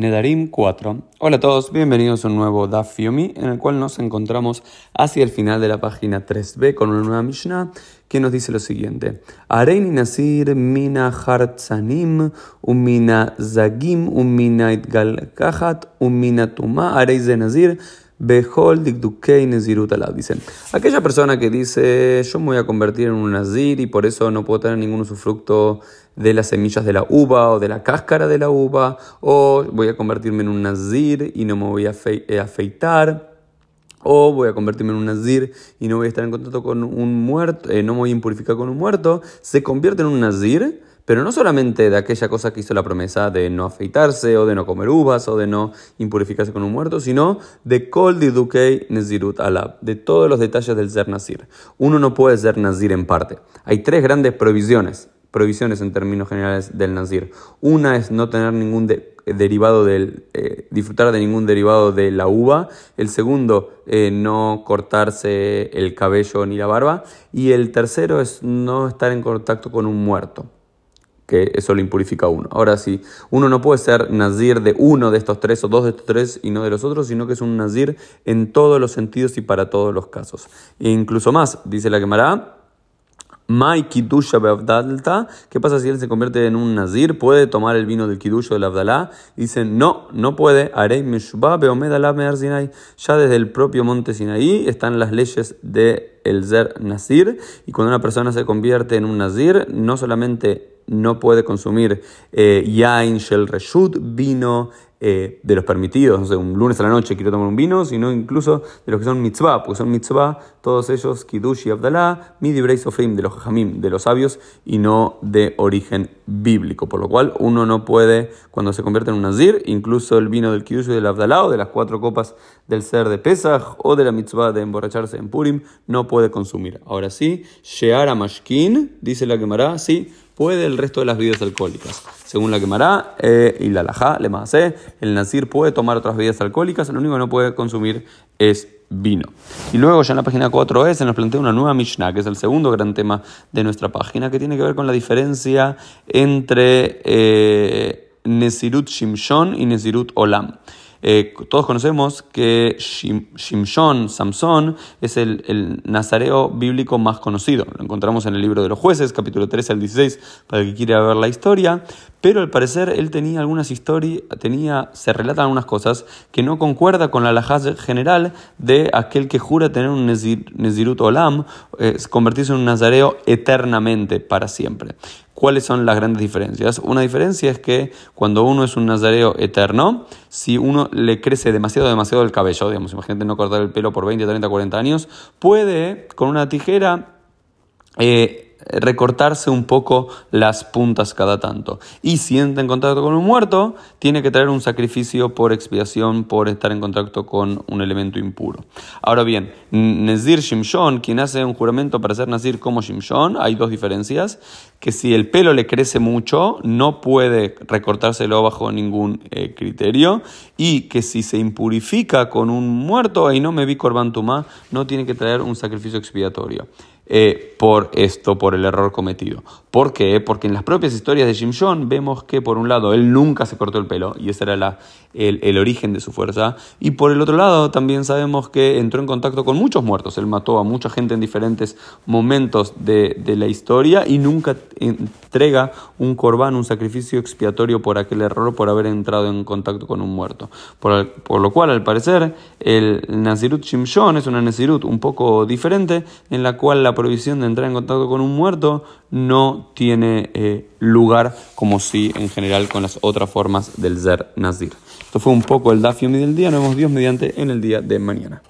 Nedarim 4. Hola a todos, bienvenidos a un nuevo Daf Yomi en el cual nos encontramos hacia el final de la página 3b con una nueva Mishnah que nos dice lo siguiente: Areini Nasir mina hartzanim, umina zagim, umina itgal kahat, umina tuma, areize Nazir. Behol dikdukei nezirut alab. Dicen, aquella persona que dice, yo me voy a convertir en un nazir y por eso no puedo tener ningún usufructo de las semillas de la uva o de la cáscara de la uva, o voy a convertirme en un nazir y no me voy a eh, afeitar. O voy a convertirme en un nazir y no voy a estar en contacto con un muerto, eh, no me voy a impurificar con un muerto. Se convierte en un nazir pero no solamente de aquella cosa que hizo la promesa de no afeitarse o de no comer uvas o de no impurificarse con un muerto, sino de Kol Didukei Nezirut Alab, de todos los detalles del ser Nazir. Uno no puede ser Nazir en parte. Hay tres grandes provisiones, provisiones en términos generales del Nazir. Una es no tener ningún derivado del, eh, disfrutar de ningún derivado de la uva. El segundo, eh, no cortarse el cabello ni la barba. Y el tercero es no estar en contacto con un muerto que eso lo impurifica uno. Ahora sí, uno no puede ser nazir de uno de estos tres o dos de estos tres y no de los otros, sino que es un nazir en todos los sentidos y para todos los casos. E incluso más, dice la Gemara, Mai Kidusha Beavdalta, ¿qué pasa si él se convierte en un nazir? ¿Puede tomar el vino del Kidusha del Abdalá? Dicen, no, no puede. Arei Meshubah Ya desde el propio monte Sinaí están las leyes de el Zer Nazir. Y cuando una persona se convierte en un nazir, no solamente no puede consumir eh, yain shel reshut, vino eh, de los permitidos, no sé, un lunes a la noche quiero tomar un vino, sino incluso de los que son mitzvah, porque son mitzvah, todos ellos, kiddush y abdalá, midi sofrim, de los jajamim, de los sabios, y no de origen bíblico, por lo cual uno no puede, cuando se convierte en un nazir, incluso el vino del kiddush y del abdalá, o de las cuatro copas del ser de Pesach, o de la mitzvah de emborracharse en Purim, no puede consumir. Ahora sí, sheara mashkin, dice la quemará, sí, puede el resto de las bebidas alcohólicas. Según la quemará eh, y la lajá, le el nazir puede tomar otras bebidas alcohólicas, lo único que no puede consumir es vino. Y luego ya en la página 4 e se nos plantea una nueva Mishnah, que es el segundo gran tema de nuestra página, que tiene que ver con la diferencia entre eh, Nesirut Shimshon y Nesirut Olam. Eh, todos conocemos que Shimshon, Samson, es el, nazareo bíblico más conocido. Lo encontramos en el libro de los jueces, capítulo 13 al 16, para el que quiera ver la historia. Pero al parecer él tenía algunas historias, tenía, se relatan algunas cosas que no concuerda con la lajaz general de aquel que jura tener un Nezirut Olam, convertirse en un nazareo eternamente, para siempre. ¿Cuáles son las grandes diferencias? Una diferencia es que cuando uno es un nazareo eterno, si uno le crece demasiado, demasiado el cabello, digamos, imagínate no cortar el pelo por 20, 30, 40 años, puede con una tijera eh, recortarse un poco las puntas cada tanto. Y si entra en contacto con un muerto, tiene que traer un sacrificio por expiación por estar en contacto con un elemento impuro. Ahora bien, Nezir Shimshon, quien hace un juramento para ser Nazir como Shimshon, hay dos diferencias, que si el pelo le crece mucho, no puede recortárselo bajo ningún eh, criterio, y que si se impurifica con un muerto, y no me vi Korban no tiene que traer un sacrificio expiatorio. Eh, por esto, por el error cometido. ¿Por qué? Porque en las propias historias de Jim vemos que por un lado él nunca se cortó el pelo y ese era la, el, origen de su fuerza. Y por el otro lado también sabemos que entró en contacto con muchos muertos. Él mató a mucha gente en diferentes momentos de, de la historia y nunca entrega un corbán, un sacrificio expiatorio por aquel error, por haber entrado en contacto con un muerto. Por, lo cual, al parecer, el Nazirut Shimshon es una Nazirut un poco diferente en la cual la prohibición de entrar en contacto con un muerto no tiene eh, lugar como si en general con las otras formas del Zer Nazir. Esto fue un poco el Dafiomi del día. Nos vemos Dios mediante en el día de mañana.